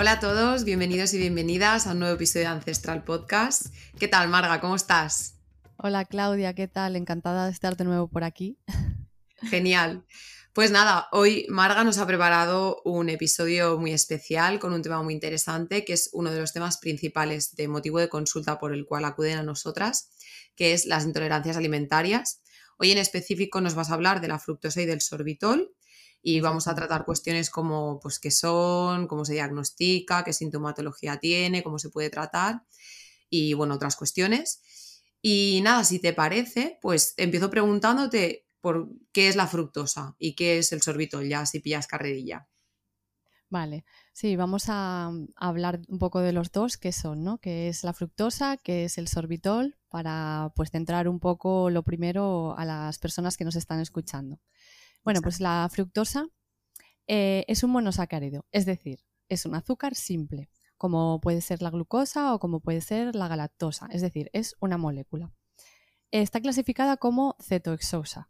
Hola a todos, bienvenidos y bienvenidas a un nuevo episodio de Ancestral Podcast. ¿Qué tal, Marga? ¿Cómo estás? Hola, Claudia, ¿qué tal? Encantada de estar de nuevo por aquí. Genial. Pues nada, hoy Marga nos ha preparado un episodio muy especial con un tema muy interesante, que es uno de los temas principales de motivo de consulta por el cual acuden a nosotras, que es las intolerancias alimentarias. Hoy en específico nos vas a hablar de la fructosa y del sorbitol y vamos a tratar cuestiones como pues qué son, cómo se diagnostica, qué sintomatología tiene, cómo se puede tratar y bueno, otras cuestiones. Y nada, si te parece, pues empiezo preguntándote por qué es la fructosa y qué es el sorbitol, ya si pillas carrerilla. Vale, sí, vamos a, hablar un poco de los dos, qué son, ¿no? ¿Qué es la fructosa, qué es el sorbitol? Para pues centrar un poco lo primero a las personas que nos están escuchando. Bueno, pues la fructosa eh, es un monosacárido, es decir, es un azúcar simple, como puede ser la glucosa o como puede ser la galactosa, es decir, es una molécula. Está clasificada como cetoexosa.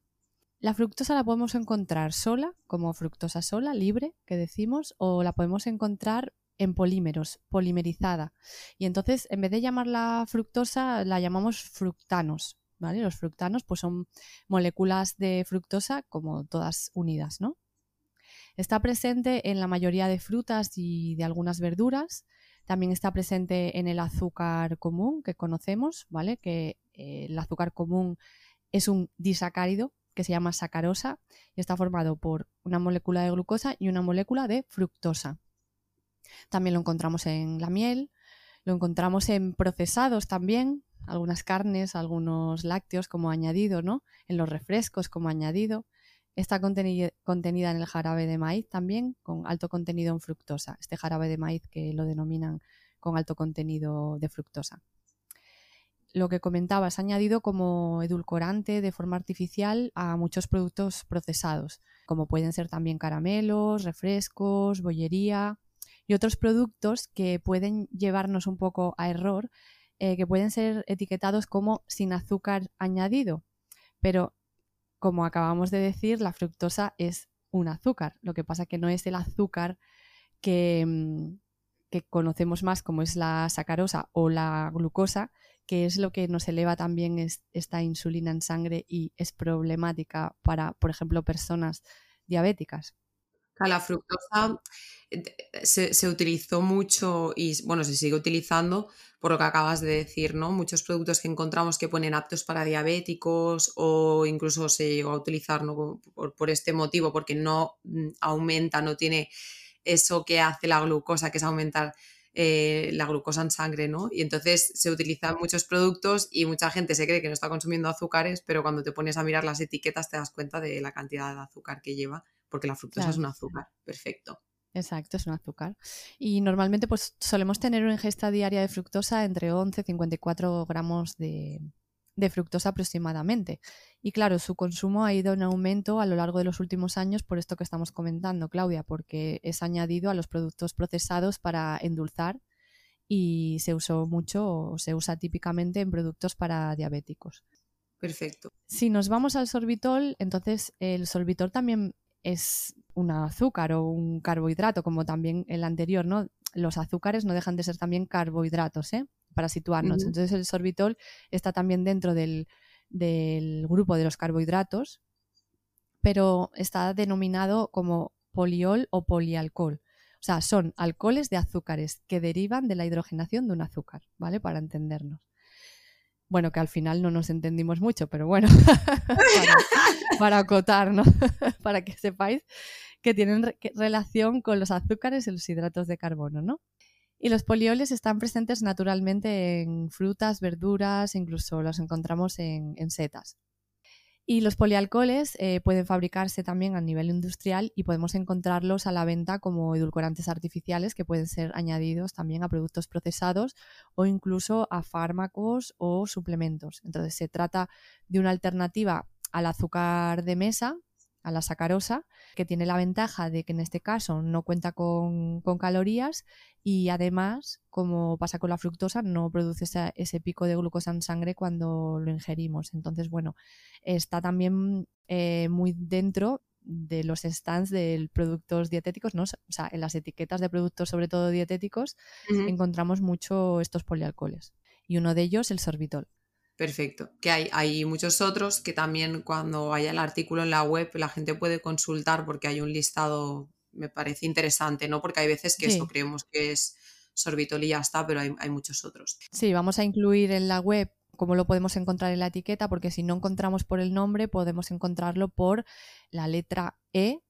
La fructosa la podemos encontrar sola, como fructosa sola, libre, que decimos, o la podemos encontrar en polímeros, polimerizada. Y entonces, en vez de llamarla fructosa, la llamamos fructanos, los fructanos pues son moléculas de fructosa como todas unidas, ¿no? Está presente en la mayoría de frutas y de algunas verduras. También está presente en el azúcar común que conocemos, ¿vale? Que eh, el azúcar común es un disacárido que se llama sacarosa y está formado por una molécula de glucosa y una molécula de fructosa. También lo encontramos en la miel, lo encontramos en procesados también, algunas carnes, algunos lácteos como añadido, ¿no? En los refrescos como añadido. Está contenida en el jarabe de maíz también, con alto contenido en fructosa. Este jarabe de maíz que lo denominan con alto contenido de fructosa. Lo que comentaba es añadido como edulcorante de forma artificial a muchos productos procesados, como pueden ser también caramelos, refrescos, bollería y otros productos que pueden llevarnos un poco a error eh, que pueden ser etiquetados como sin azúcar añadido, pero como acabamos de decir, la fructosa es un azúcar. Lo que pasa que no es el azúcar que, mm, que conocemos más como es la sacarosa o la glucosa, que es lo que nos eleva también esta insulina en sangre y es problemática para, por ejemplo, personas diabéticas. La fructosa eh, se, se, utilizó mucho y bueno, se sigue utilizando por lo que acabas de decir, ¿no? Muchos productos que encontramos que ponen aptos para diabéticos o incluso se llegó a utilizar por, este motivo, porque no mm, aumenta, no tiene eso que hace la glucosa, que es aumentar eh, la glucosa en sangre, ¿no? Y entonces se utilizan muchos productos y mucha gente se cree que no está consumiendo azúcares, pero cuando te pones a mirar las etiquetas te das cuenta de la cantidad de azúcar que lleva, porque la fructosa es un azúcar, perfecto. Exacto, es un azúcar. Y normalmente pues solemos tener una ingesta diaria de fructosa entre 11 y 54 gramos de, de fructosa aproximadamente. Y claro, su consumo ha ido en aumento a lo largo de los últimos años por esto que estamos comentando, Claudia, porque es añadido a los productos procesados para endulzar y se usó mucho o se usa típicamente en productos para diabéticos. Perfecto. Si nos vamos al sorbitol, entonces el sorbitol también es un azúcar o un carbohidrato, como también el anterior, ¿no? Los azúcares no dejan de ser también carbohidratos, ¿eh? Para situarnos. Entonces el sorbitol está también dentro del, del grupo de los carbohidratos, pero está denominado como poliol o polialcohol. O sea, son alcoholes de azúcares que derivan de la hidrogenación de un azúcar, ¿vale? Para entendernos. Bueno, que al final no nos entendimos mucho, pero bueno, para, acotar, ¿no? para que sepáis que tienen relación con los azúcares y los hidratos de carbono, ¿no? Y los polioles están presentes naturalmente en frutas, verduras, incluso los encontramos en, setas. Y los polialcoholes eh, pueden fabricarse también a nivel industrial y podemos encontrarlos a la venta como edulcorantes artificiales que pueden ser añadidos también a productos procesados o incluso a fármacos o suplementos. Entonces se trata de una alternativa al azúcar de mesa, a la sacarosa, que tiene la ventaja de que en este caso no cuenta con, calorías y además, como pasa con la fructosa, no produce ese pico de glucosa en sangre cuando lo ingerimos. Entonces, bueno, está también eh, muy dentro de los stands de productos dietéticos, ¿no? O sea, en las etiquetas de productos, sobre todo dietéticos, encontramos mucho estos polialcoholes. Y uno de ellos, el sorbitol. Perfecto. Que hay, hay muchos otros que también cuando haya el artículo en la web la gente puede consultar porque hay un listado, me parece interesante, ¿no? Porque hay veces que eso creemos que es sorbitol y ya está, pero hay, muchos otros. Sí, vamos a incluir en la web cómo lo podemos encontrar en la etiqueta, porque si no encontramos por el nombre, podemos encontrarlo por la letra E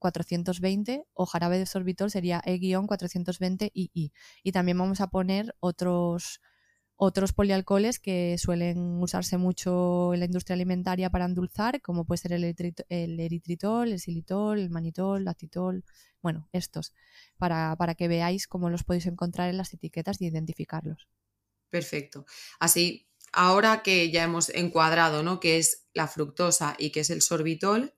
420 o jarabe de sorbitol sería E-420II. Y también vamos a poner otros otros polialcoholes que suelen usarse mucho en la industria alimentaria para endulzar, como puede ser el, eritritol, el xilitol, el manitol, el lactitol, bueno, estos, para, que veáis cómo los podéis encontrar en las etiquetas y identificarlos. Perfecto. Así, ahora que ya hemos encuadrado ¿no? qué es la fructosa y qué es el sorbitol,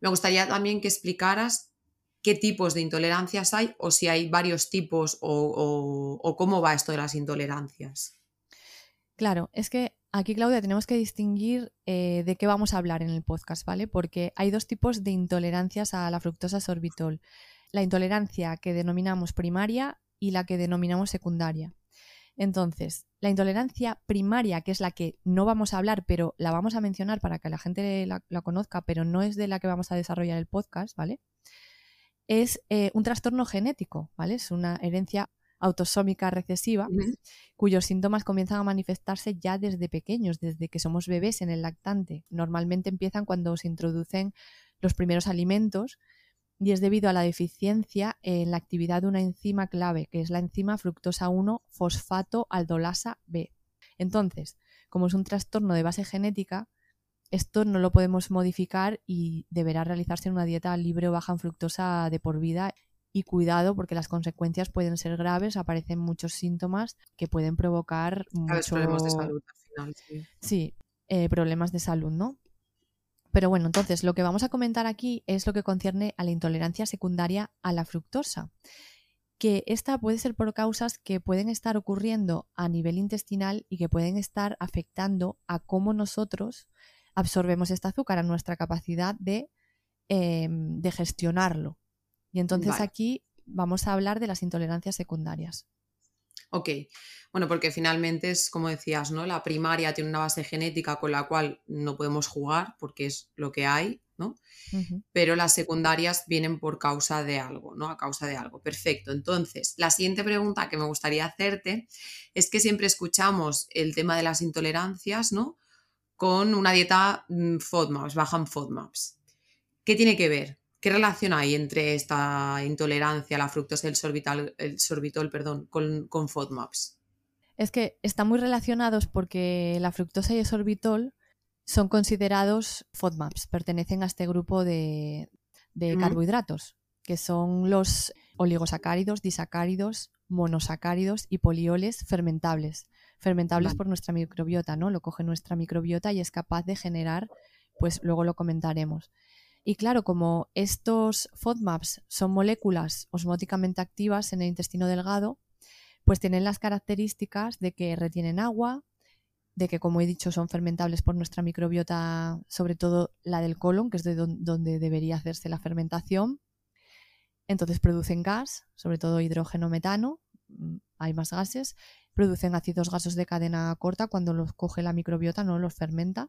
me gustaría también que explicaras qué tipos de intolerancias hay o si hay varios tipos o cómo va esto de las intolerancias. Claro, es que aquí, Claudia, tenemos que distinguir eh, de qué vamos a hablar en el podcast, ¿vale? Porque hay dos tipos de intolerancias a la fructosa sorbitol. La intolerancia que denominamos primaria y la que denominamos secundaria. Entonces, la intolerancia primaria, que es la que no vamos a hablar, pero la vamos a mencionar para que la gente la, conozca, pero no es de la que vamos a desarrollar el podcast, ¿vale? Es eh, un trastorno genético, ¿vale? Es una herencia autosómica recesiva, cuyos síntomas comienzan a manifestarse ya desde pequeños, desde que somos bebés en el lactante. Normalmente empiezan cuando se introducen los primeros alimentos y es debido a la deficiencia en la actividad de una enzima clave, que es la enzima fructosa 1 fosfato aldolasa B. Entonces, como es un trastorno de base genética, esto no lo podemos modificar y deberá realizarse en una dieta libre o baja en fructosa de por vida y cuidado porque las consecuencias pueden ser graves, aparecen muchos síntomas que pueden provocar muchos problemas de salud al final. Sí, eh, problemas de salud, ¿no? Pero bueno, entonces lo que vamos a comentar aquí es lo que concierne a la intolerancia secundaria a la fructosa, que esta puede ser por causas que pueden estar ocurriendo a nivel intestinal y que pueden estar afectando a cómo nosotros absorbemos este azúcar, a nuestra capacidad de, em, de gestionarlo. Y entonces aquí vamos a hablar de las intolerancias secundarias. Ok, bueno, porque finalmente es como decías, ¿no? La primaria tiene una base genética con la cual no podemos jugar porque es lo que hay, ¿no? Pero las secundarias vienen por causa de algo, ¿no? A causa de algo. Perfecto. Entonces, la siguiente pregunta que me gustaría hacerte es que siempre escuchamos el tema de las intolerancias, ¿no? Con una dieta mm, FODMAPs, bajan FODMAPs. ¿Qué tiene que ver? ¿Qué relación hay entre esta intolerancia a la fructosa y el sorbitol, el sorbitol perdón, con, FODMAPs? Es que están muy relacionados porque la fructosa y el sorbitol son considerados FODMAPs, pertenecen a este grupo de, carbohidratos, que son los oligosacáridos, disacáridos, monosacáridos y polioles fermentables. Fermentables por nuestra microbiota, ¿no? Lo coge nuestra microbiota y es capaz de generar, pues luego lo comentaremos. Y claro, como estos FODMAPs son moléculas osmóticamente activas en el intestino delgado, pues tienen las características de que retienen agua, de que, como he dicho, son fermentables por nuestra microbiota, sobre todo la del colon, que es de donde debería hacerse la fermentación. Entonces producen gas, sobre todo hidrógeno metano, mm, hay más gases, producen ácidos gasos de cadena corta cuando los coge la microbiota, no los fermenta.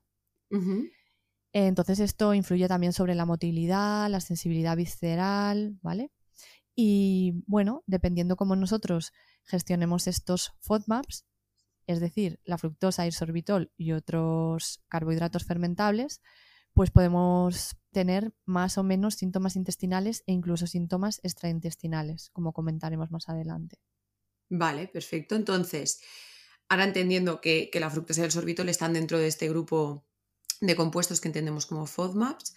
Entonces esto influye también sobre la motilidad, la sensibilidad visceral, ¿vale? Y bueno, dependiendo cómo nosotros gestionemos estos FODMAPs, es decir, la fructosa, el sorbitol y otros carbohidratos fermentables, pues podemos tener más o menos síntomas intestinales e incluso síntomas extraintestinales, como comentaremos más adelante. Vale, perfecto. Entonces, ahora entendiendo que, que la fructosa y el sorbitol están dentro de este grupo de compuestos que entendemos como FODMAPs,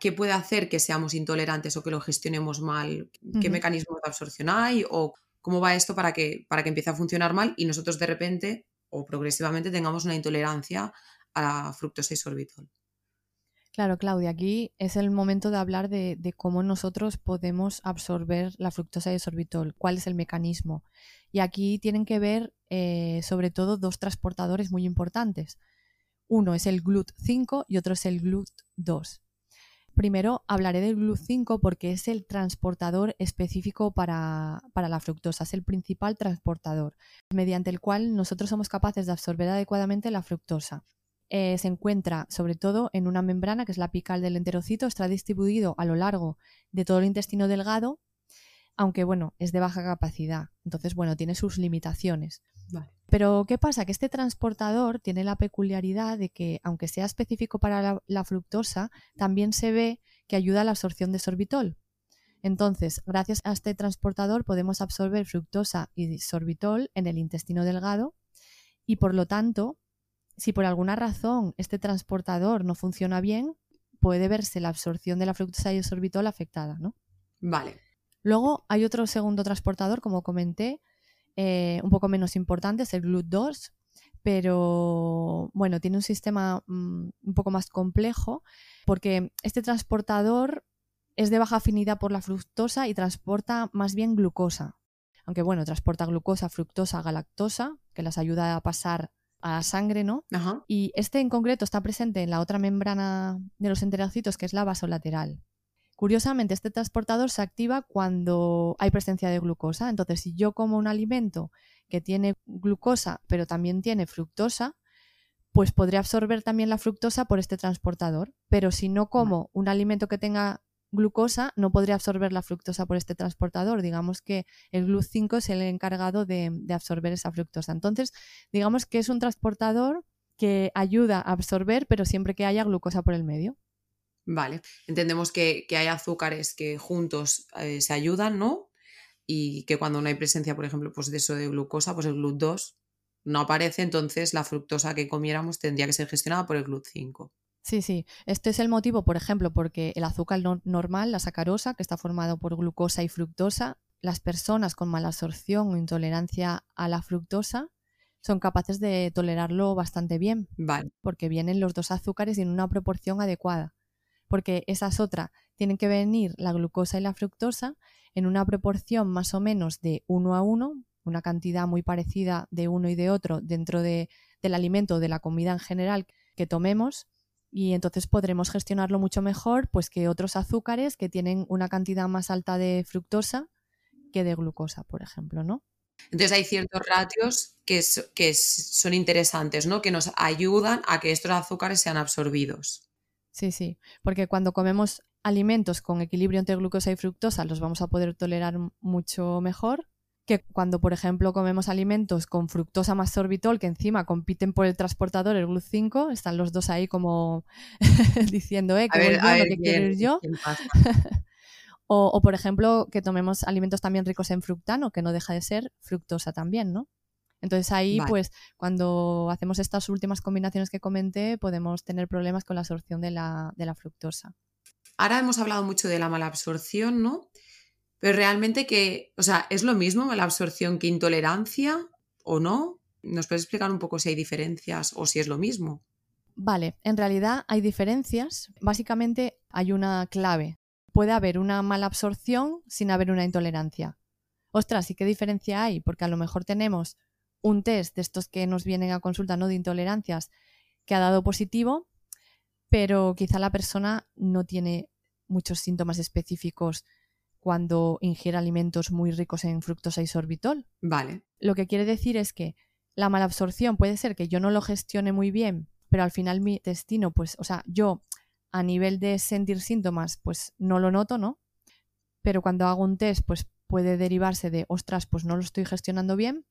qué puede hacer que seamos intolerantes o que lo gestionemos mal, qué mecanismos de absorción hay o cómo va esto para que, para que empiece a funcionar mal y nosotros de repente o progresivamente tengamos una intolerancia a la fructosa y sorbitol. Claro, Claudia, aquí es el momento de hablar de, cómo nosotros podemos absorber la fructosa y el sorbitol, cuál es el mecanismo. Y aquí tienen que ver eh, sobre todo dos transportadores muy importantes. Uno es el GLUT5 y otro es el GLUT2. Primero hablaré del GLUT5 porque es el transportador específico para, para, la fructosa, es el principal transportador, mediante el cual nosotros somos capaces de absorber adecuadamente la fructosa. Eh, se encuentra sobre todo en una membrana que es la apical del enterocito, está distribuido a lo largo de todo el intestino delgado, aunque bueno, es de baja capacidad, entonces bueno, tiene sus limitaciones. Pero ¿qué pasa? Que este transportador tiene la peculiaridad de que, aunque sea específico para la, fructosa, también se ve que ayuda a la absorción de sorbitol. Entonces, gracias a este transportador podemos absorber fructosa y sorbitol en el intestino delgado y por lo tanto si por alguna razón este transportador no funciona bien, puede verse la absorción de la fructosa y el sorbitol afectada, ¿no? Vale. Luego hay otro segundo transportador, como comenté, eh, un poco menos importante, es el GLUT2, pero bueno, tiene un sistema mm, un poco más complejo porque este transportador es de baja afinidad por la fructosa y transporta más bien glucosa. Aunque bueno, transporta glucosa, fructosa, galactosa, que las ayuda a pasar a sangre, ¿no? Y este en concreto está presente en la otra membrana de los enterocitos, que es la vasolateral. Curiosamente, este transportador se activa cuando hay presencia de glucosa. Entonces, si yo como un alimento que tiene glucosa, pero también tiene fructosa, pues podría absorber también la fructosa por este transportador. Pero si no como un alimento que tenga glucosa no podría absorber la fructosa por este transportador. Digamos que el GLUT5 es el encargado de, absorber esa fructosa. Entonces, digamos que es un transportador que ayuda a absorber, pero siempre que haya glucosa por el medio. Vale, entendemos que, hay azúcares que juntos eh, se ayudan, ¿no? Y que cuando no hay presencia, por ejemplo, pues de eso de glucosa, pues el GLUT2 no aparece, entonces la fructosa que comiéramos tendría que ser gestionada por el GLUT5. Sí, sí. Este es el motivo, por ejemplo, porque el azúcar normal, la sacarosa, que está formado por glucosa y fructosa, las personas con mala absorción o intolerancia a la fructosa son capaces de tolerarlo bastante bien. Vale. Porque vienen los dos azúcares en una proporción adecuada. Porque esa es otra. Tienen que venir la glucosa y la fructosa en una proporción más o menos de uno a uno, una cantidad muy parecida de uno y de otro dentro de, del alimento de la comida en general que tomemos y entonces podremos gestionarlo mucho mejor pues que otros azúcares que tienen una cantidad más alta de fructosa que de glucosa, por ejemplo, ¿no? Entonces hay ciertos ratios que, que son interesantes, ¿no? Que nos ayudan a que estos azúcares sean absorbidos. Sí, sí, porque cuando comemos alimentos con equilibrio entre glucosa y fructosa los vamos a poder tolerar mucho mejor que cuando, por ejemplo, comemos alimentos con fructosa más sorbitol, que encima compiten por el transportador, el GLUT5, están los dos ahí como diciendo, eh, que voy yo, que quiero ir yo. o, por ejemplo, que tomemos alimentos también ricos en fructano, que no deja de ser fructosa también, ¿no? Entonces ahí, pues, cuando hacemos estas últimas combinaciones que comenté, podemos tener problemas con la absorción de la, de la fructosa. Ahora hemos hablado mucho de la mala absorción, ¿no? Pero realmente que, o sea, ¿es lo mismo la absorción que intolerancia o no? ¿Nos puedes explicar un poco si hay diferencias o si es lo mismo? Vale, en realidad hay diferencias. Básicamente hay una clave. Puede haber una mala absorción sin haber una intolerancia. Ostras, ¿y qué diferencia hay? Porque a lo mejor tenemos un test de estos que nos vienen a consulta, no de intolerancias, que ha dado positivo, pero quizá la persona no tiene muchos síntomas específicos cuando ingiere alimentos muy ricos en fructosa y sorbitol. Vale. Lo que quiere decir es que la malabsorción puede ser que yo no lo gestione muy bien, pero al final mi intestino, pues, o sea, yo a nivel de sentir síntomas, pues no lo noto, ¿no? Pero cuando hago un test, pues puede derivarse de, ostras, pues no lo estoy gestionando bien.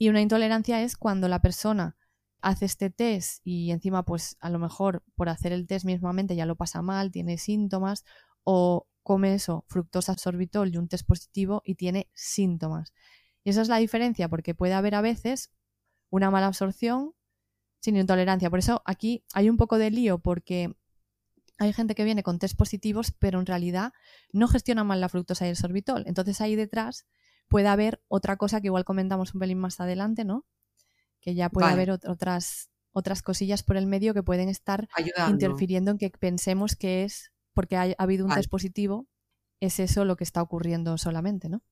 Y una intolerancia es cuando la persona hace este test y encima, pues a lo mejor por hacer el test mismamente ya lo pasa mal, tiene síntomas, o come eso, fructosa, sorbitol y un test positivo y tiene síntomas. Y esa es la diferencia, porque puede haber a veces una mala absorción sin intolerancia. Por eso aquí hay un poco de lío porque hay gente que viene con test positivos, pero en realidad no gestiona mal la fructosa y el sorbitol. Entonces ahí detrás puede haber otra cosa que igual comentamos un pelín más adelante, ¿no? Que ya puede haber otras, otras cosillas por el medio que pueden estar interfiriendo en que pensemos que es porque ha, habido un test positivo, es eso lo que está ocurriendo solamente, ¿no?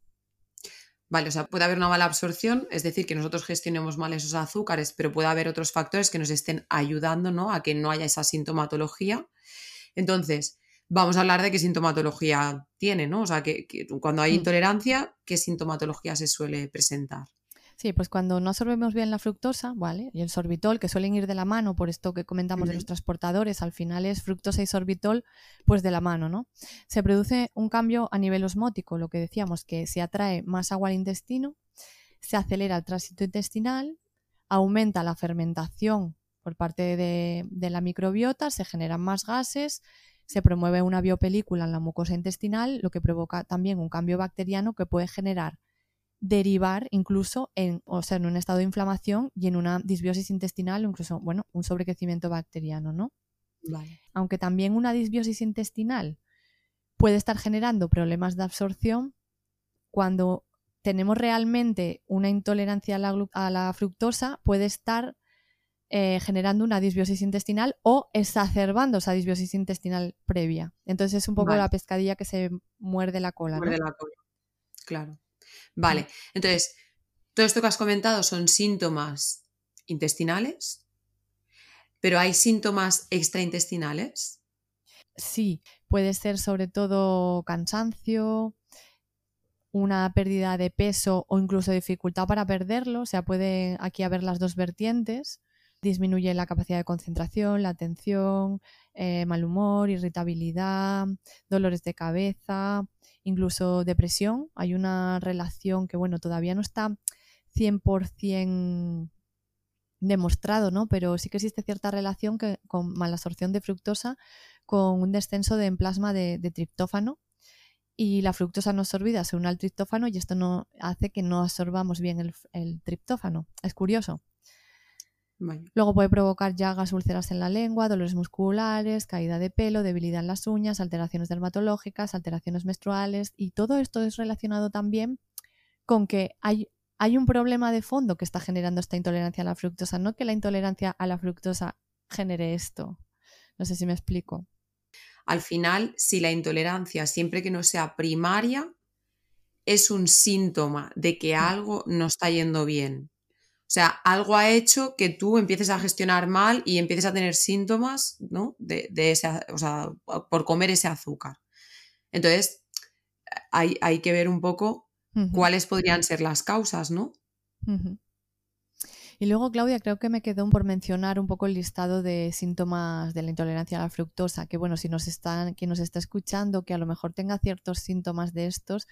Vale, o sea, puede haber una mala absorción, es decir, que nosotros gestionemos mal esos azúcares, pero puede haber otros factores que nos estén ayudando ¿no? a que no haya esa sintomatología. Entonces, vamos a hablar de qué sintomatología tiene, ¿no? O sea, que, cuando hay mm. intolerancia, ¿qué sintomatología se suele presentar? Sí, pues cuando no absorbemos bien la fructosa, ¿vale? Y el sorbitol, que suelen ir de la mano por esto que comentamos de los transportadores, al final es fructosa y sorbitol, pues de la mano, ¿no? Se produce un cambio a nivel osmótico, lo que decíamos, que se atrae más agua al intestino, se acelera el tránsito intestinal, aumenta la fermentación por parte de, de la microbiota, se generan más gases, se promueve una biopelícula en la mucosa intestinal, lo que provoca también un cambio bacteriano que puede generar derivar incluso en, o sea, en un estado de inflamación y en una disbiosis intestinal, incluso, bueno, un sobrecrecimiento bacteriano, ¿no? Aunque también una disbiosis intestinal puede estar generando problemas de absorción cuando tenemos realmente una intolerancia a la, fructosa, puede estar eh, generando una disbiosis intestinal o exacerbando esa disbiosis intestinal previa. Entonces es un poco la pescadilla que se muerde la cola. Muerde la cola, claro. Vale, entonces, todo esto que has comentado son síntomas intestinales, pero ¿hay síntomas extraintestinales? Sí, puede ser sobre todo cansancio, una pérdida de peso o incluso dificultad para perderlo. O sea, puede aquí haber las dos vertientes. Disminuye la capacidad de concentración, la atención, eh, mal humor, irritabilidad, dolores de cabeza, incluso depresión. Hay una relación que, bueno, todavía no está 100% demostrado, ¿no? Pero sí que existe cierta relación que, con malabsorción de fructosa con un descenso de plasma de, triptófano y la fructosa no absorbida se une al triptófano y esto no hace que no absorbamos bien el, el triptófano. Es curioso. Luego puede provocar llagas úlceras en la lengua, dolores musculares, caída de pelo, debilidad en las uñas, alteraciones dermatológicas, alteraciones menstruales y todo esto es relacionado también con que hay, hay un problema de fondo que está generando esta intolerancia a la fructosa, no que la intolerancia a la fructosa genere esto. No sé si me explico. Al final, si la intolerancia, siempre que no sea primaria, es un síntoma de que mm. algo no está yendo bien o sea, algo ha hecho que tú empieces a gestionar mal y empieces a tener síntomas, ¿no? De, ese, o sea, por comer ese azúcar. Entonces, hay, hay que ver un poco cuáles podrían ser las causas, ¿no? Y luego, Claudia, creo que me quedó por mencionar un poco el listado de síntomas de la intolerancia a la fructosa, que bueno, si nos están, quien nos está escuchando, que a lo mejor tenga ciertos síntomas de estos,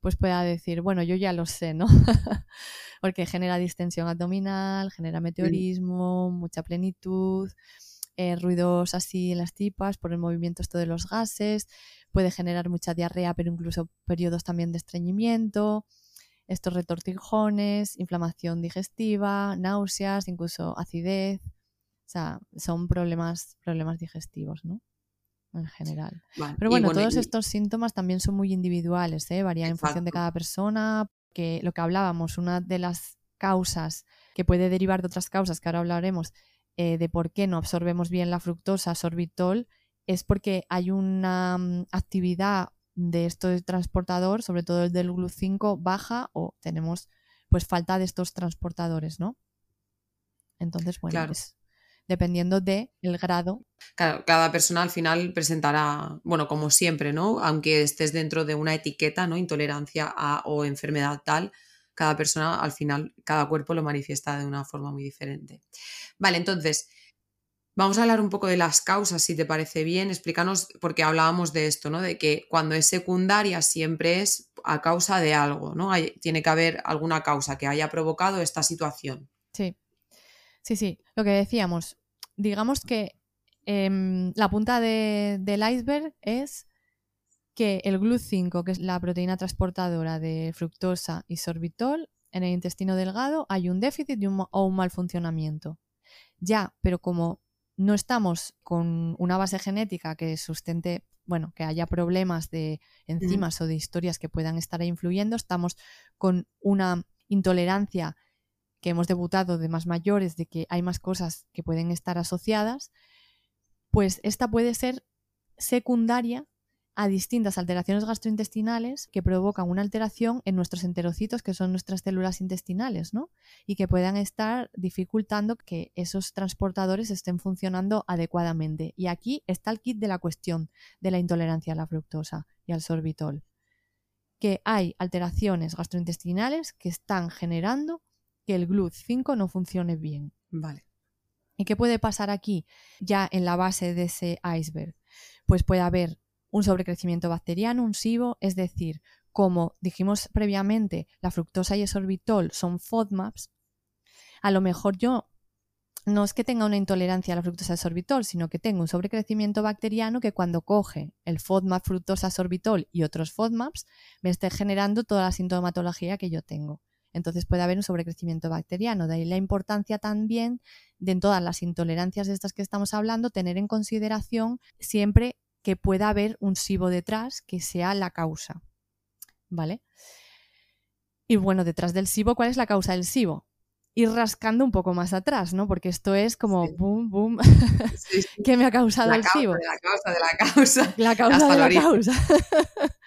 pues pueda decir, bueno, yo ya lo sé, ¿no? Porque genera distensión abdominal, genera meteorismo, mucha plenitud, eh, ruidos así en las tipas por el movimiento esto de los gases, puede generar mucha diarrea, pero incluso periodos también de estreñimiento, estos retortijones, inflamación digestiva, náuseas, incluso acidez. O sea, son problemas, problemas digestivos, ¿no? En general. Pero bueno, todos estos síntomas también son muy individuales, ¿eh? varían en función de cada persona. Que lo que hablábamos, una de las causas que puede derivar de otras causas, que ahora hablaremos, eh, de por qué no absorbemos bien la fructosa, sorbitol, es porque hay una mm, actividad de este transportador, sobre todo el del GLU5, baja o tenemos pues falta de estos transportadores, ¿no? Entonces, bueno, es, dependiendo del el grado. Cada, persona al final presentará, bueno, como siempre, ¿no? Aunque estés dentro de una etiqueta, ¿no? Intolerancia a o enfermedad tal, cada persona al final, cada cuerpo lo manifiesta de una forma muy diferente. Vale, entonces, vamos a hablar un poco de las causas, si te parece bien. Explícanos, porque hablábamos de esto, ¿no? De que cuando es secundaria siempre es a causa de algo, ¿no? Hay, tiene que haber alguna causa que haya provocado esta situación. Sí. Sí, sí, lo que decíamos, digamos que em, la punta del iceberg es que el GLUT5, que es la proteína transportadora de fructosa y sorbitol, en el intestino delgado hay un déficit o un mal funcionamiento. Ya, pero como no estamos con una base genética que sustente, bueno, que haya problemas de enzimas o de historias que puedan estar influyendo, estamos con una intolerancia que hemos debutado de más mayores, de que hay más cosas que pueden estar asociadas, pues esta puede ser secundaria a distintas alteraciones gastrointestinales que provocan una alteración en nuestros enterocitos, que son nuestras células intestinales, ¿no? Y que puedan estar dificultando que esos transportadores estén funcionando adecuadamente. Y aquí está el kit de la cuestión de la intolerancia a la fructosa y al sorbitol. Que hay alteraciones gastrointestinales que están generando que el GLUT5 no funcione bien. Vale. ¿Y qué puede pasar aquí ya en la base de ese iceberg? Pues puede haber un sobrecrecimiento bacteriano, un SIBO, es decir, como dijimos previamente, la fructosa y el sorbitol son FODMAPs, a lo mejor yo no es que tenga una intolerancia a la fructosa y sorbitol, sino que tengo un sobrecrecimiento bacteriano que cuando coge el FODMAP fructosa sorbitol y otros FODMAPs me esté generando toda la sintomatología que yo tengo. Entonces puede haber un sobrecrecimiento bacteriano. De ahí la importancia también de en todas las intolerancias de estas que estamos hablando, tener en consideración siempre que pueda haber un SIBO detrás que sea la causa. ¿Vale? Y bueno, detrás del SIBO, ¿cuál es la causa del SIBO? Ir rascando un poco más atrás, ¿no? Porque esto es como boom, boom. ¿Qué me ha causado el SIBO? la causa de la causa. La causa de la causa.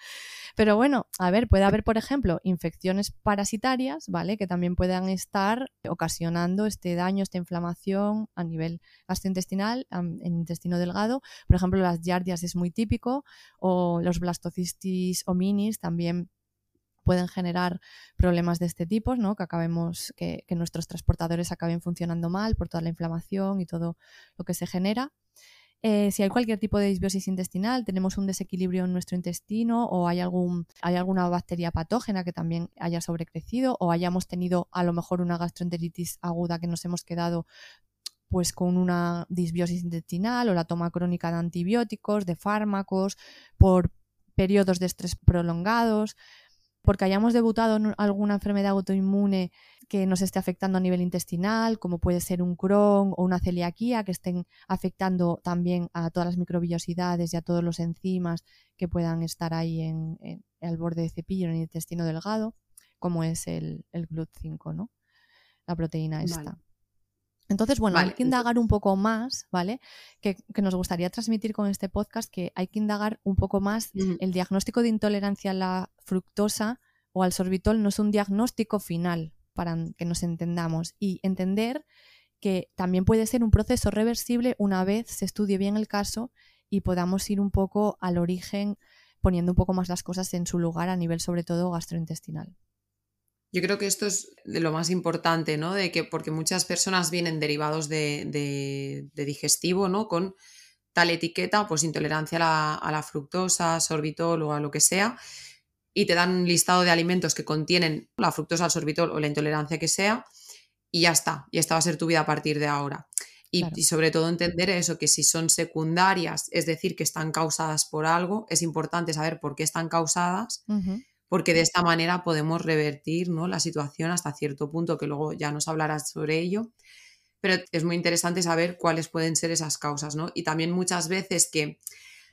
Pero bueno, a ver, puede haber, por ejemplo, infecciones parasitarias, ¿vale? Que también puedan estar ocasionando este daño, esta inflamación a nivel gastrointestinal, en intestino delgado. Por ejemplo, las yardias es muy típico, o los blastocistis minis también pueden generar problemas de este tipo, ¿no? Que acabemos, que, que nuestros transportadores acaben funcionando mal por toda la inflamación y todo lo que se genera. Eh, si hay cualquier tipo de disbiosis intestinal, tenemos un desequilibrio en nuestro intestino o hay, algún, hay alguna bacteria patógena que también haya sobrecrecido o hayamos tenido a lo mejor una gastroenteritis aguda que nos hemos quedado pues con una disbiosis intestinal o la toma crónica de antibióticos, de fármacos, por periodos de estrés prolongados, porque hayamos debutado en alguna enfermedad autoinmune que nos esté afectando a nivel intestinal, como puede ser un Crohn o una celiaquía, que estén afectando también a todas las microbillosidades y a todos los enzimas que puedan estar ahí en, el borde de cepillo, en el intestino delgado, como es el, el GLUT5, ¿no? La proteína esta. Entonces, bueno, hay que indagar un poco más, ¿vale? Que, nos gustaría transmitir con este podcast que hay que indagar un poco más. El diagnóstico de intolerancia a la fructosa o al sorbitol no es un diagnóstico final, para que nos entendamos. Y entender que también puede ser un proceso reversible una vez se estudie bien el caso y podamos ir un poco al origen, poniendo un poco más las cosas en su lugar a nivel sobre todo gastrointestinal. Yo creo que esto es de lo más importante, ¿no? De que, porque muchas personas vienen derivados de, digestivo, ¿no? Con tal etiqueta, pues intolerancia a la, fructosa, sorbitol o a lo que sea, y te dan un listado de alimentos que contienen la fructosa, el sorbitol o la intolerancia que sea, y ya está, y esta va a ser tu vida a partir de ahora. Y, sobre todo entender eso, que si son secundarias, es decir, que están causadas por algo, es importante saber por qué están causadas porque de esta manera podemos revertir ¿no? la situación hasta cierto punto, que luego ya nos hablarás sobre ello. Pero es muy interesante saber cuáles pueden ser esas causas, ¿no? Y también muchas veces que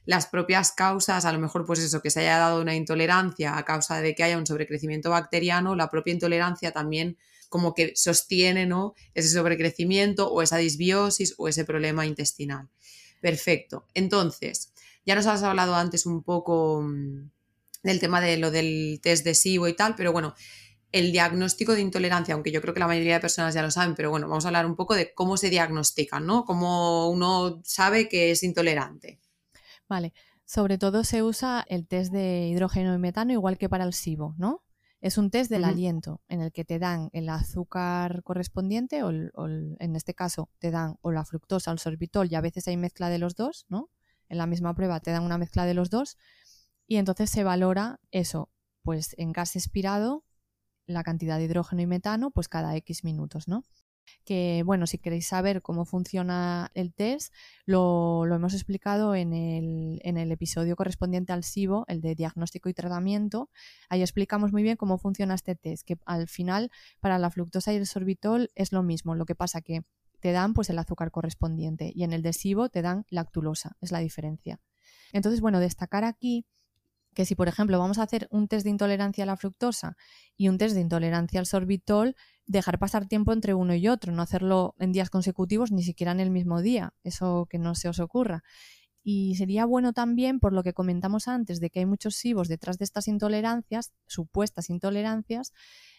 las propias causas, a lo mejor pues eso, que se haya dado una intolerancia a causa de que haya un sobrecrecimiento bacteriano, la propia intolerancia también como que sostiene ¿no? ese sobrecrecimiento o esa disbiosis o ese problema intestinal. Perfecto. Entonces, ya nos has hablado antes un poco mm, del tema de lo del test de SIBO y tal, pero bueno, el diagnóstico de intolerancia, aunque yo creo que la mayoría de personas ya lo saben, pero bueno, vamos a hablar un poco de cómo se diagnostican, ¿no? Cómo uno sabe que es intolerante. Vale, sobre todo se usa el test de hidrógeno y metano igual que para el SIBO, ¿no? Es un test del aliento en el que te dan el azúcar correspondiente o, en este caso te dan o la fructosa o el sorbitol y a veces hay mezcla de los dos, ¿no? En la misma prueba te dan una mezcla de los dos y entonces se valora eso, pues en gas expirado, la cantidad de hidrógeno y metano, pues cada X minutos, ¿no? Que bueno, si queréis saber cómo funciona el test, lo, hemos explicado en el, en el, episodio correspondiente al SIBO, el de diagnóstico y tratamiento. Ahí explicamos muy bien cómo funciona este test, que al final para la fructosa y el sorbitol es lo mismo. Lo que pasa que te dan pues el azúcar correspondiente y en el de SIBO te dan lactulosa, es la diferencia. Entonces, bueno, destacar aquí que si, por ejemplo, vamos a hacer un test de intolerancia a la fructosa y un test de intolerancia al sorbitol, dejar pasar tiempo entre uno y otro, no hacerlo en días consecutivos, ni siquiera en el mismo día, eso que no se os ocurra. Y sería bueno también, por lo que comentamos antes, de que hay muchos SIBOs detrás de estas intolerancias, supuestas intolerancias,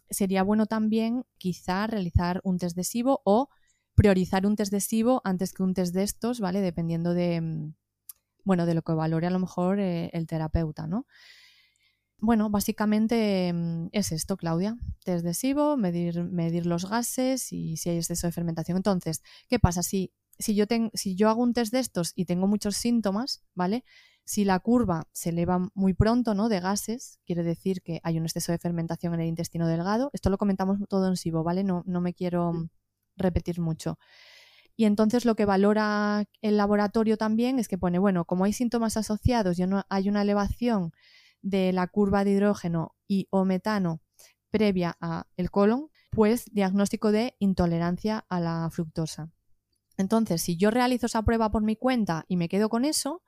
sería bueno también quizá realizar un test de SIBO o priorizar un test de SIBO antes que un test de estos, ¿vale? Dependiendo de, mm, bueno, de lo que valore a lo mejor eh, el terapeuta, ¿no? Bueno, básicamente mm, es esto, Claudia. Test de SIBO, medir, medir los gases y si hay exceso de fermentación. Entonces, ¿qué pasa? Si, si, yo si yo hago un test de estos y tengo muchos síntomas, ¿vale? Si la curva se eleva muy pronto, ¿no? De gases, quiere decir que hay un exceso de fermentación en el intestino delgado. Esto lo comentamos todo en SIBO, ¿vale? No, no me quiero repetir mucho. Y entonces lo que valora el laboratorio también es que pone, bueno, como hay síntomas asociados y no, hay una elevación de la curva de hidrógeno y o metano previa a el colon, pues diagnóstico de intolerancia a la fructosa. Entonces, si yo realizo esa prueba por mi cuenta y me quedo con eso,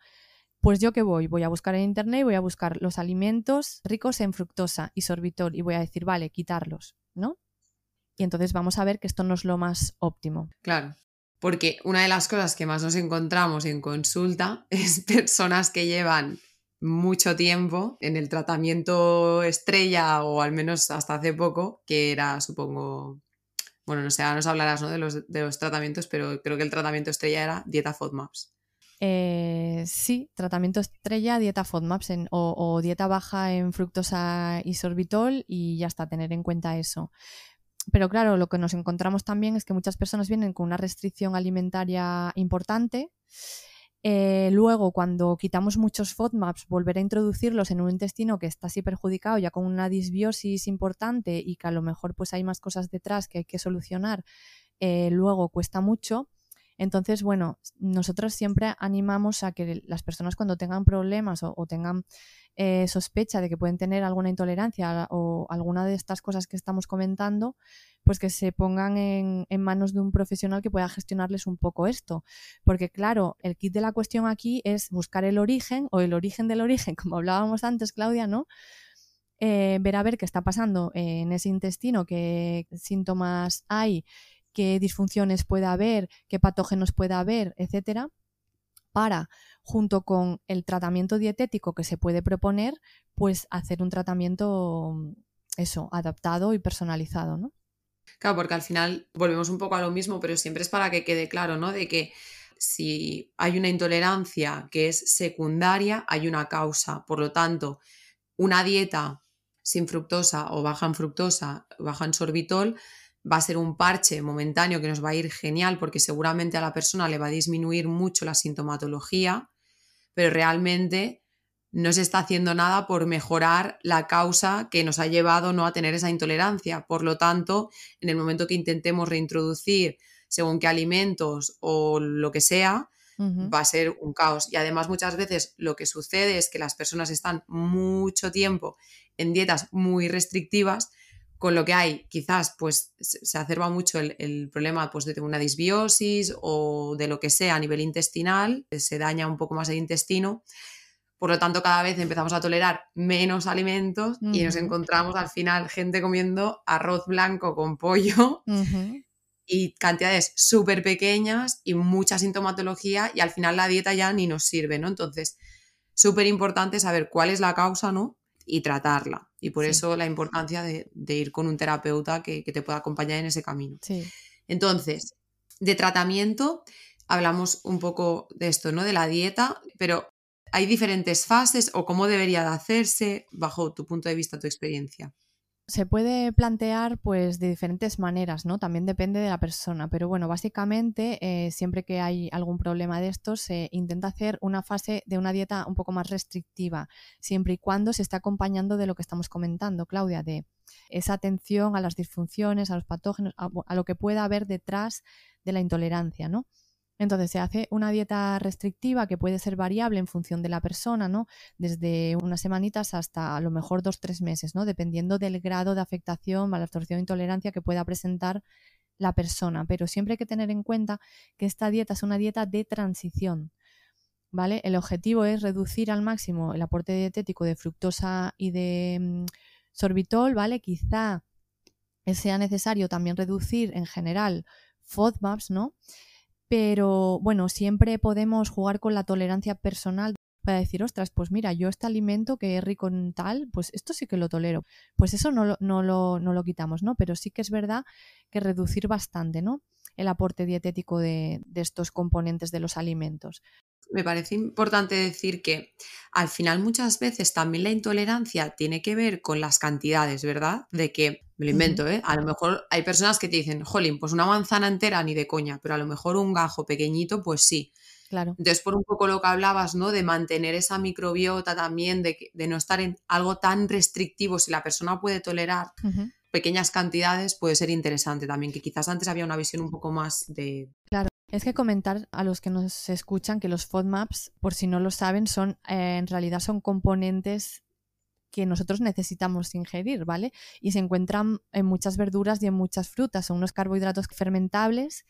pues yo qué voy, voy a buscar en internet voy a buscar los alimentos ricos en fructosa y sorbitol y voy a decir, vale, quitarlos, ¿no? Y entonces vamos a ver que esto no es lo más óptimo. Claro, porque una de las cosas que más nos encontramos en consulta es personas que llevan mucho tiempo en el tratamiento estrella o al menos hasta hace poco, que era, supongo, bueno, no sé, ahora nos hablarás de, los, de los tratamientos, pero creo que el tratamiento estrella era dieta FODMAPs. Eh, sí, tratamiento estrella, dieta FODMAPs o, o, dieta baja en fructosa y sorbitol y ya está, tener en cuenta eso. Pero claro, lo que nos encontramos también es que muchas personas vienen con una restricción alimentaria importante eh, luego, cuando quitamos muchos FODMAPs, volver a introducirlos en un intestino que está así perjudicado, ya con una disbiosis importante y que a lo mejor pues hay más cosas detrás que hay que solucionar, eh, luego cuesta mucho. Entonces, bueno, nosotros siempre animamos a que las personas cuando tengan problemas o, tengan eh, sospecha de que pueden tener alguna intolerancia o alguna de estas cosas que estamos comentando, pues que se pongan en, manos de un profesional que pueda gestionarles un poco esto. Porque claro, el kit de la cuestión aquí es buscar el origen o el origen del origen, como hablábamos antes, Claudia, ¿no? Eh, ver a ver qué está pasando en ese intestino, qué síntomas hay, qué disfunciones puede haber, qué patógenos puede haber, etcétera, para, junto con el tratamiento dietético que se puede proponer, pues hacer un tratamiento, eso, adaptado y personalizado, ¿no? Claro, porque al final volvemos un poco a lo mismo, pero siempre es para que quede claro, ¿no? De que si hay una intolerancia que es secundaria, hay una causa. Por lo tanto, una dieta sin fructosa o baja en fructosa, baja en sorbitol, va a ser un parche momentáneo que nos va a ir genial porque seguramente a la persona le va a disminuir mucho la sintomatología, pero realmente no se está haciendo nada por mejorar la causa que nos ha llevado no a tener esa intolerancia. Por lo tanto, en el momento que intentemos reintroducir según qué alimentos o lo que sea, va a ser un caos. Y además muchas veces lo que sucede es que las personas están mucho tiempo en dietas muy restrictivas, con lo que hay quizás pues se acerba mucho el, el problema pues, de una disbiosis o de lo que sea a nivel intestinal, se daña un poco más el intestino por lo tanto, cada vez empezamos a tolerar menos alimentos y nos encontramos al final gente comiendo arroz blanco con pollo y cantidades súper pequeñas y mucha sintomatología y al final la dieta ya ni nos sirve, ¿no? Entonces, súper importante saber cuál es la causa, ¿no? Y tratarla. Y por eso la importancia de, ir con un terapeuta que, que, te pueda acompañar en ese camino. Sí. Entonces, de tratamiento, hablamos un poco de esto, ¿no? De la dieta, pero ¿Hay diferentes fases o cómo debería de hacerse bajo tu punto de vista, tu experiencia? Se puede plantear pues de diferentes maneras, ¿no? También depende de la persona, pero bueno, básicamente eh, siempre que hay algún problema de estos se intenta hacer una fase de una dieta un poco más restrictiva, siempre y cuando se esté acompañando de lo que estamos comentando, Claudia, de esa atención a las disfunciones, a los patógenos, a lo que pueda haber detrás de la intolerancia, ¿no? Entonces se hace una dieta restrictiva que puede ser variable en función de la persona, ¿no? Desde unas semanitas hasta a lo mejor dos, tres meses, ¿no? Dependiendo del grado de afectación, malabsorción intolerancia que pueda presentar la persona, pero siempre hay que tener en cuenta que esta dieta es una dieta de transición. ¿Vale? El objetivo es reducir al máximo el aporte dietético de fructosa y de mm, sorbitol, ¿vale? Quizá sea necesario también reducir en general FODMAPs, ¿no? Pero bueno, siempre podemos jugar con la tolerancia personal para decir, ostras, pues mira, yo este alimento que es rico en tal, pues esto sí que lo tolero. Pues eso no lo, no lo, no lo quitamos, ¿no? Pero sí que es verdad que reducir bastante, ¿no? El aporte dietético de, de estos componentes de los alimentos me parece importante decir que al final muchas veces también la intolerancia tiene que ver con las cantidades, ¿verdad? De que, me lo invento, ¿eh? A lo mejor hay personas que te dicen, jolín, pues una manzana entera ni de coña, pero a lo mejor un gajo pequeñito, pues sí. Claro. Entonces, por un poco lo que hablabas, ¿no? De mantener esa microbiota también, de, de no estar en algo tan restrictivo, si la persona puede tolerar pequeñas cantidades, puede ser interesante también, que quizás antes había una visión un poco más de... Claro. Es que comentar a los que nos escuchan que los FODMAPs, por si no lo saben, son eh, en realidad son componentes que nosotros necesitamos ingerir, ¿vale? Y se encuentran en muchas verduras y en muchas frutas. Son unos carbohidratos fermentables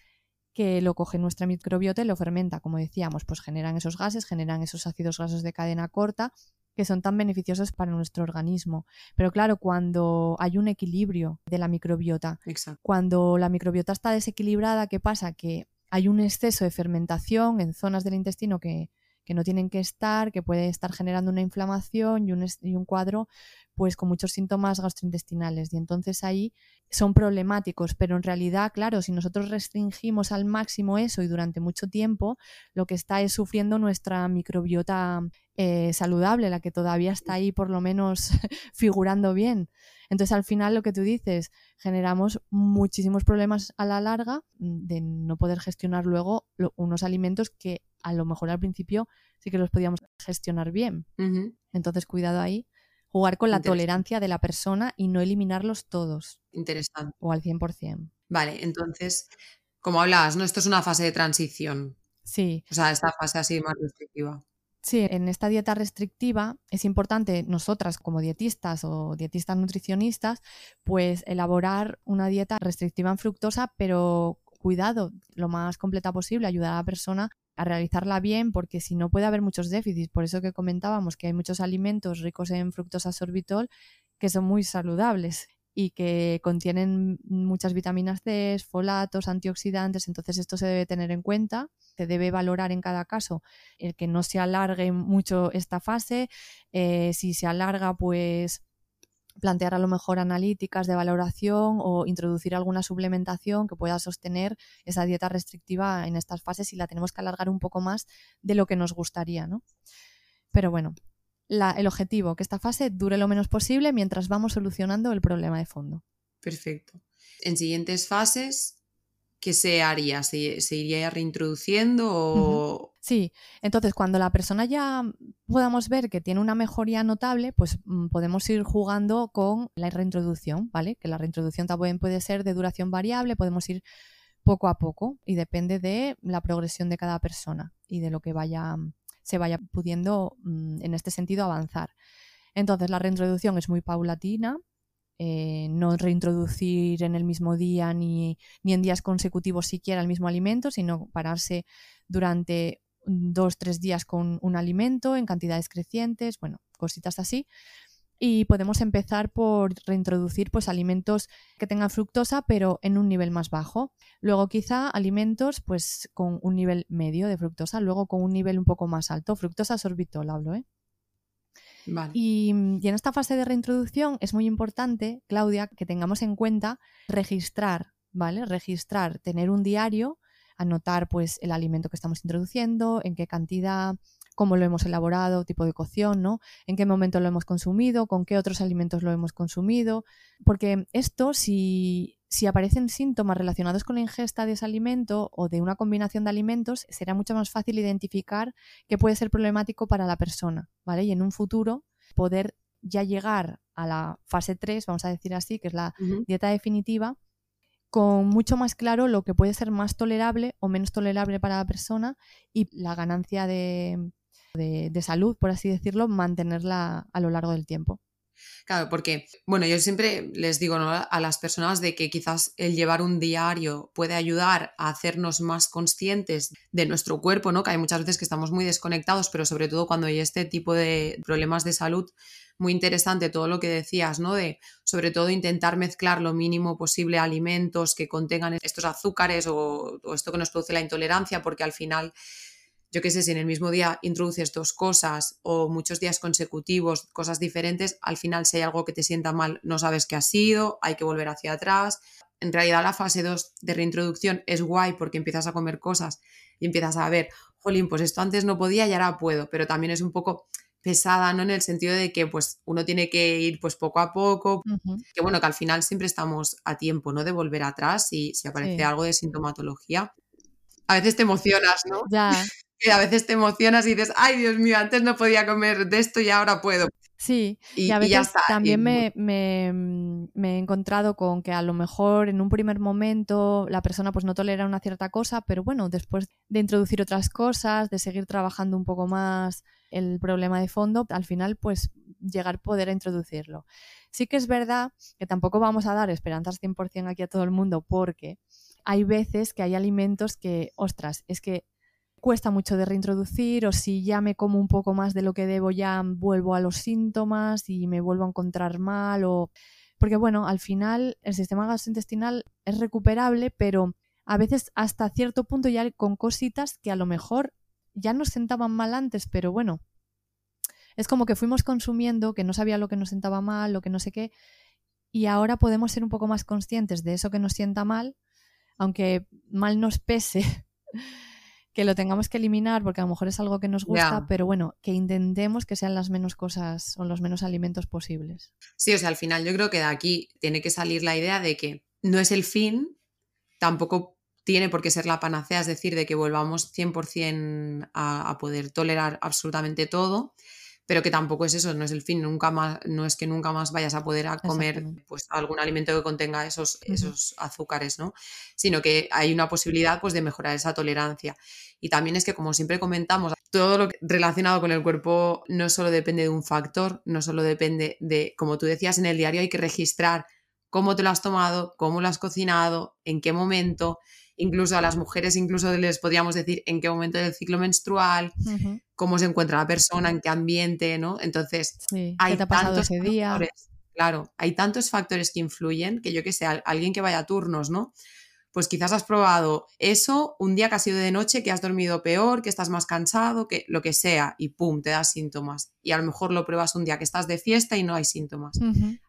que lo coge nuestra microbiota y lo fermenta, como decíamos, pues generan esos gases, generan esos ácidos grasos de cadena corta que son tan beneficiosos para nuestro organismo. Pero claro, cuando hay un equilibrio de la microbiota, cuando la microbiota está desequilibrada, ¿qué pasa? Que hay un exceso de fermentación en zonas del intestino que, no tienen que estar, que puede estar generando una inflamación y un, cuadro pues con muchos síntomas gastrointestinales y entonces ahí son problemáticos, pero en realidad, claro, si nosotros restringimos al máximo eso y durante mucho tiempo, lo que está es sufriendo nuestra microbiota eh, saludable, la que todavía está ahí por lo menos figurando bien. Entonces, al final, lo que tú dices, generamos muchísimos problemas a la larga de no poder gestionar luego unos alimentos que a lo mejor al principio sí que los podíamos gestionar bien. Entonces, cuidado ahí jugar con la tolerancia de la persona y no eliminarlos todos. Interesante. O al 100%. Vale, entonces, como hablabas, ¿no? Esto es una fase de transición. Sí. O sea, esta fase así más restrictiva. Sí, en esta dieta restrictiva es importante nosotras como dietistas o dietistas nutricionistas, pues elaborar una dieta restrictiva en fructosa, pero cuidado, lo más completa posible, ayudar a la persona a realizarla bien, porque si no puede haber muchos déficits. Por eso que comentábamos que hay muchos alimentos ricos en fructosa sorbitol que son muy saludables y que contienen muchas vitaminas C, folatos, antioxidantes, entonces esto se debe tener en cuenta, se debe valorar en cada caso el que no se alargue mucho esta fase, eh, si se alarga pues plantear a lo mejor analíticas de valoración o introducir alguna suplementación que pueda sostener esa dieta restrictiva en estas fases y la tenemos que alargar un poco más de lo que nos gustaría, ¿no? Pero bueno, el objetivo, que esta fase dure lo menos posible mientras vamos solucionando el problema de fondo. Perfecto. En siguientes fases, ¿qué se haría? ¿Se, iría reintroduciendo o...? Sí, entonces cuando la persona ya podamos ver que tiene una mejoría notable, pues mm, podemos ir jugando con la reintroducción, ¿vale? Que la reintroducción también puede ser de duración variable, podemos ir poco a poco y depende de la progresión de cada persona y de lo que vaya se vaya pudiendo mm, en este sentido avanzar. Entonces la reintroducción es muy paulatina, eh, no reintroducir en el mismo día ni, ni en días consecutivos siquiera el mismo alimento, sino pararse durante dos, tres días con un alimento en cantidades crecientes, bueno, cositas así. Y podemos empezar por reintroducir pues, alimentos que tengan fructosa, pero en un nivel más bajo. Luego quizá alimentos pues, con un nivel medio de fructosa, luego con un nivel un poco más alto. Fructosa sorbitol hablo, ¿eh? Y, y, en esta fase de reintroducción es muy importante, Claudia, que tengamos en cuenta registrar, ¿vale? Registrar, tener un diario anotar pues el alimento que estamos introduciendo, en qué cantidad, cómo lo hemos elaborado, tipo de cocción, ¿no? En qué momento lo hemos consumido, con qué otros alimentos lo hemos consumido, porque esto si si aparecen síntomas relacionados con la ingesta de ese alimento o de una combinación de alimentos, será mucho más fácil identificar qué puede ser problemático para la persona, ¿vale? Y en un futuro poder ya llegar a la fase 3, vamos a decir así, que es la dieta definitiva, con mucho más claro lo que puede ser más tolerable o menos tolerable para la persona y la ganancia de, salud, por así decirlo, mantenerla a lo largo del tiempo. Claro, porque, bueno, yo siempre les digo a las personas de que quizás el llevar un diario puede ayudar a hacernos más conscientes de nuestro cuerpo, ¿no? Que hay muchas veces que estamos muy desconectados, pero sobre todo cuando hay este tipo de problemas de salud, muy interesante todo lo que decías, ¿no? De sobre todo intentar mezclar lo mínimo posible alimentos que contengan estos azúcares o, o esto que nos produce la intolerancia, porque al final yo qué sé, si en el mismo día introduces dos cosas o muchos días consecutivos, cosas diferentes, al final si hay algo que te sienta mal, no sabes qué ha sido, hay que volver hacia atrás. En realidad la fase 2 de reintroducción es guay porque empiezas a comer cosas y empiezas a ver, jolín, pues esto antes no podía y ahora puedo, pero también es un poco pesada, ¿no? En el sentido de que pues uno tiene que ir pues poco a poco, que bueno, que al final siempre estamos a tiempo, ¿no? De volver atrás y si aparece algo de sintomatología. A veces te emocionas, ¿no? Ya, a veces te emocionas y dices, ay Dios mío, antes no podía comer de esto y ahora puedo. Sí, y, a veces también me, he encontrado con que a lo mejor en un primer momento la persona pues no tolera una cierta cosa, pero bueno, después de introducir otras cosas, de seguir trabajando un poco más el problema de fondo, al final pues llegar a poder introducirlo. Sí que es verdad que tampoco vamos a dar esperanzas 100% aquí a todo el mundo porque hay veces que hay alimentos que, ostras, es que cuesta mucho de reintroducir o si ya me como un poco más de lo que debo ya vuelvo a los síntomas y me vuelvo a encontrar mal o porque bueno, al final el sistema gastrointestinal es recuperable, pero a veces hasta cierto punto ya con cositas que a lo mejor ya nos sentaban mal antes, pero bueno, es como que fuimos consumiendo, que no sabía lo que nos sentaba mal, lo que no sé qué, y ahora podemos ser un poco más conscientes de eso que nos sienta mal, aunque mal nos pese que lo tengamos que eliminar porque a lo mejor es algo que nos gusta, pero bueno, que intentemos que sean las menos cosas o los menos alimentos posibles. Sí, o sea, al final yo creo que de aquí tiene que salir la idea de que no es el fin, tampoco tiene por qué ser la panacea, es decir, de que volvamos 100% a, a poder tolerar absolutamente todo, pero que tampoco es eso, no es el fin, nunca más, no es que nunca más vayas a poder a comer pues, algún alimento que contenga esos, esos azúcares, ¿no? Sino que hay una posibilidad pues, de mejorar esa tolerancia. Y también es que, como siempre comentamos, todo lo relacionado con el cuerpo no solo depende de un factor, no solo depende de, como tú decías en el diario, hay que registrar cómo te lo has tomado, cómo lo has cocinado, en qué momento, incluso a las mujeres incluso les podríamos decir en qué momento del ciclo menstrual, cómo se encuentra la persona, en qué ambiente, ¿no? Entonces, hay tantos ese día? Factores, claro, hay tantos factores que influyen que yo que sé, alguien que vaya a turnos, ¿no? Pues quizás has probado eso un día que ha sido de noche, que has dormido peor, que estás más cansado, que lo que sea, y pum, te das síntomas. Y a lo mejor lo pruebas un día que estás de fiesta y no hay síntomas.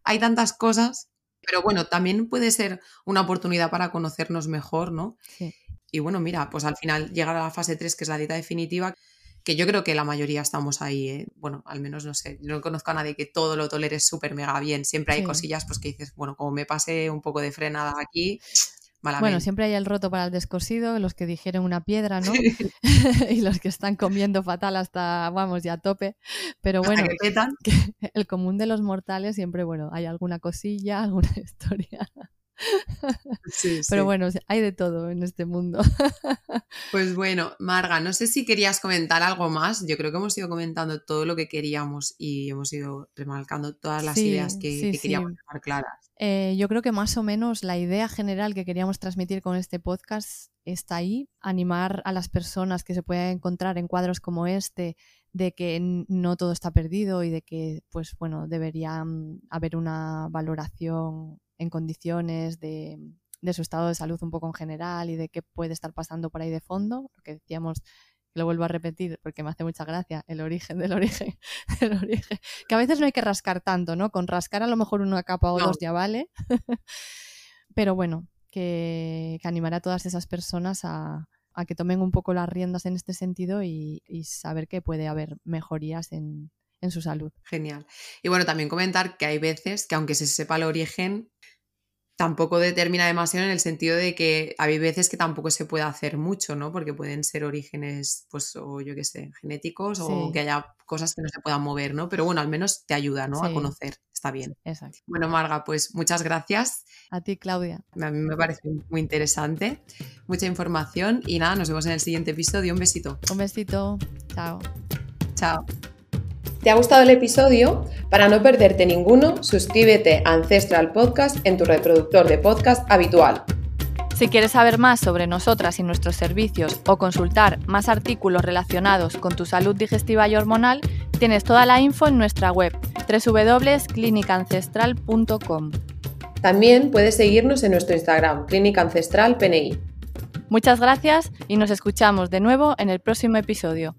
Hay tantas cosas pero bueno, también puede ser una oportunidad para conocernos mejor, ¿no? Y bueno, mira, pues al final llegar a la fase 3, que es la dieta definitiva, que yo creo que la mayoría estamos ahí, ¿eh? bueno, al menos no sé, no conozco a nadie que todo lo tolere súper mega bien, siempre hay cosillas pues que dices, bueno, como me pase un poco de frenada aquí, bueno, siempre hay el roto para el descosido, los que dijeron una piedra, ¿no? y los que están comiendo fatal hasta, vamos, ya a tope. Pero bueno, el común de los mortales siempre, bueno, hay alguna cosilla, alguna historia. Pero bueno, hay de todo en este mundo. Pues bueno, Marga, no sé si querías comentar algo más. Yo creo que hemos ido comentando todo lo que queríamos y hemos ido remarcando todas las ideas que, queríamos dejar claras. Eh, yo creo que más o menos la idea general que queríamos transmitir con este podcast está ahí, animar a las personas que se puedan encontrar en cuadros como este de que no todo está perdido y de que pues bueno debería haber una valoración en condiciones de, su estado de salud un poco en general y de qué puede estar pasando por ahí de fondo, lo que decíamos lo vuelvo a repetir porque me hace mucha gracia, el origen del origen del origen. Que a veces no hay que rascar tanto, ¿no? Con rascar a lo mejor una capa o dos ya vale. Pero bueno, que, que animará a todas esas personas a, que tomen un poco las riendas en este sentido y, saber que puede haber mejorías en, en su salud. Genial. Y bueno, también comentar que hay veces que aunque se sepa el origen, tampoco determina demasiado en el sentido de que hay veces que tampoco se puede hacer mucho, ¿no? Porque pueden ser orígenes, pues, o yo qué sé, genéticos o que haya cosas que no se puedan mover, ¿no? Pero bueno, al menos te ayuda, ¿no? A conocer. Está bien. Exacto. Bueno, Marga, pues muchas gracias. A ti, Claudia. A mí me parece muy interesante, mucha información y nada, nos vemos en el siguiente episodio. Un besito. Un besito. Chao. Chao. ¿Te ha gustado el episodio? Para no perderte ninguno, suscríbete a Ancestral Podcast en tu reproductor de podcast habitual. Si quieres saber más sobre nosotras y nuestros servicios o consultar más artículos relacionados con tu salud digestiva y hormonal, tienes toda la info en nuestra web www.clinicancestral.com. También puedes seguirnos en nuestro Instagram, Clínica Ancestral PNI. Muchas gracias y nos escuchamos de nuevo en el próximo episodio.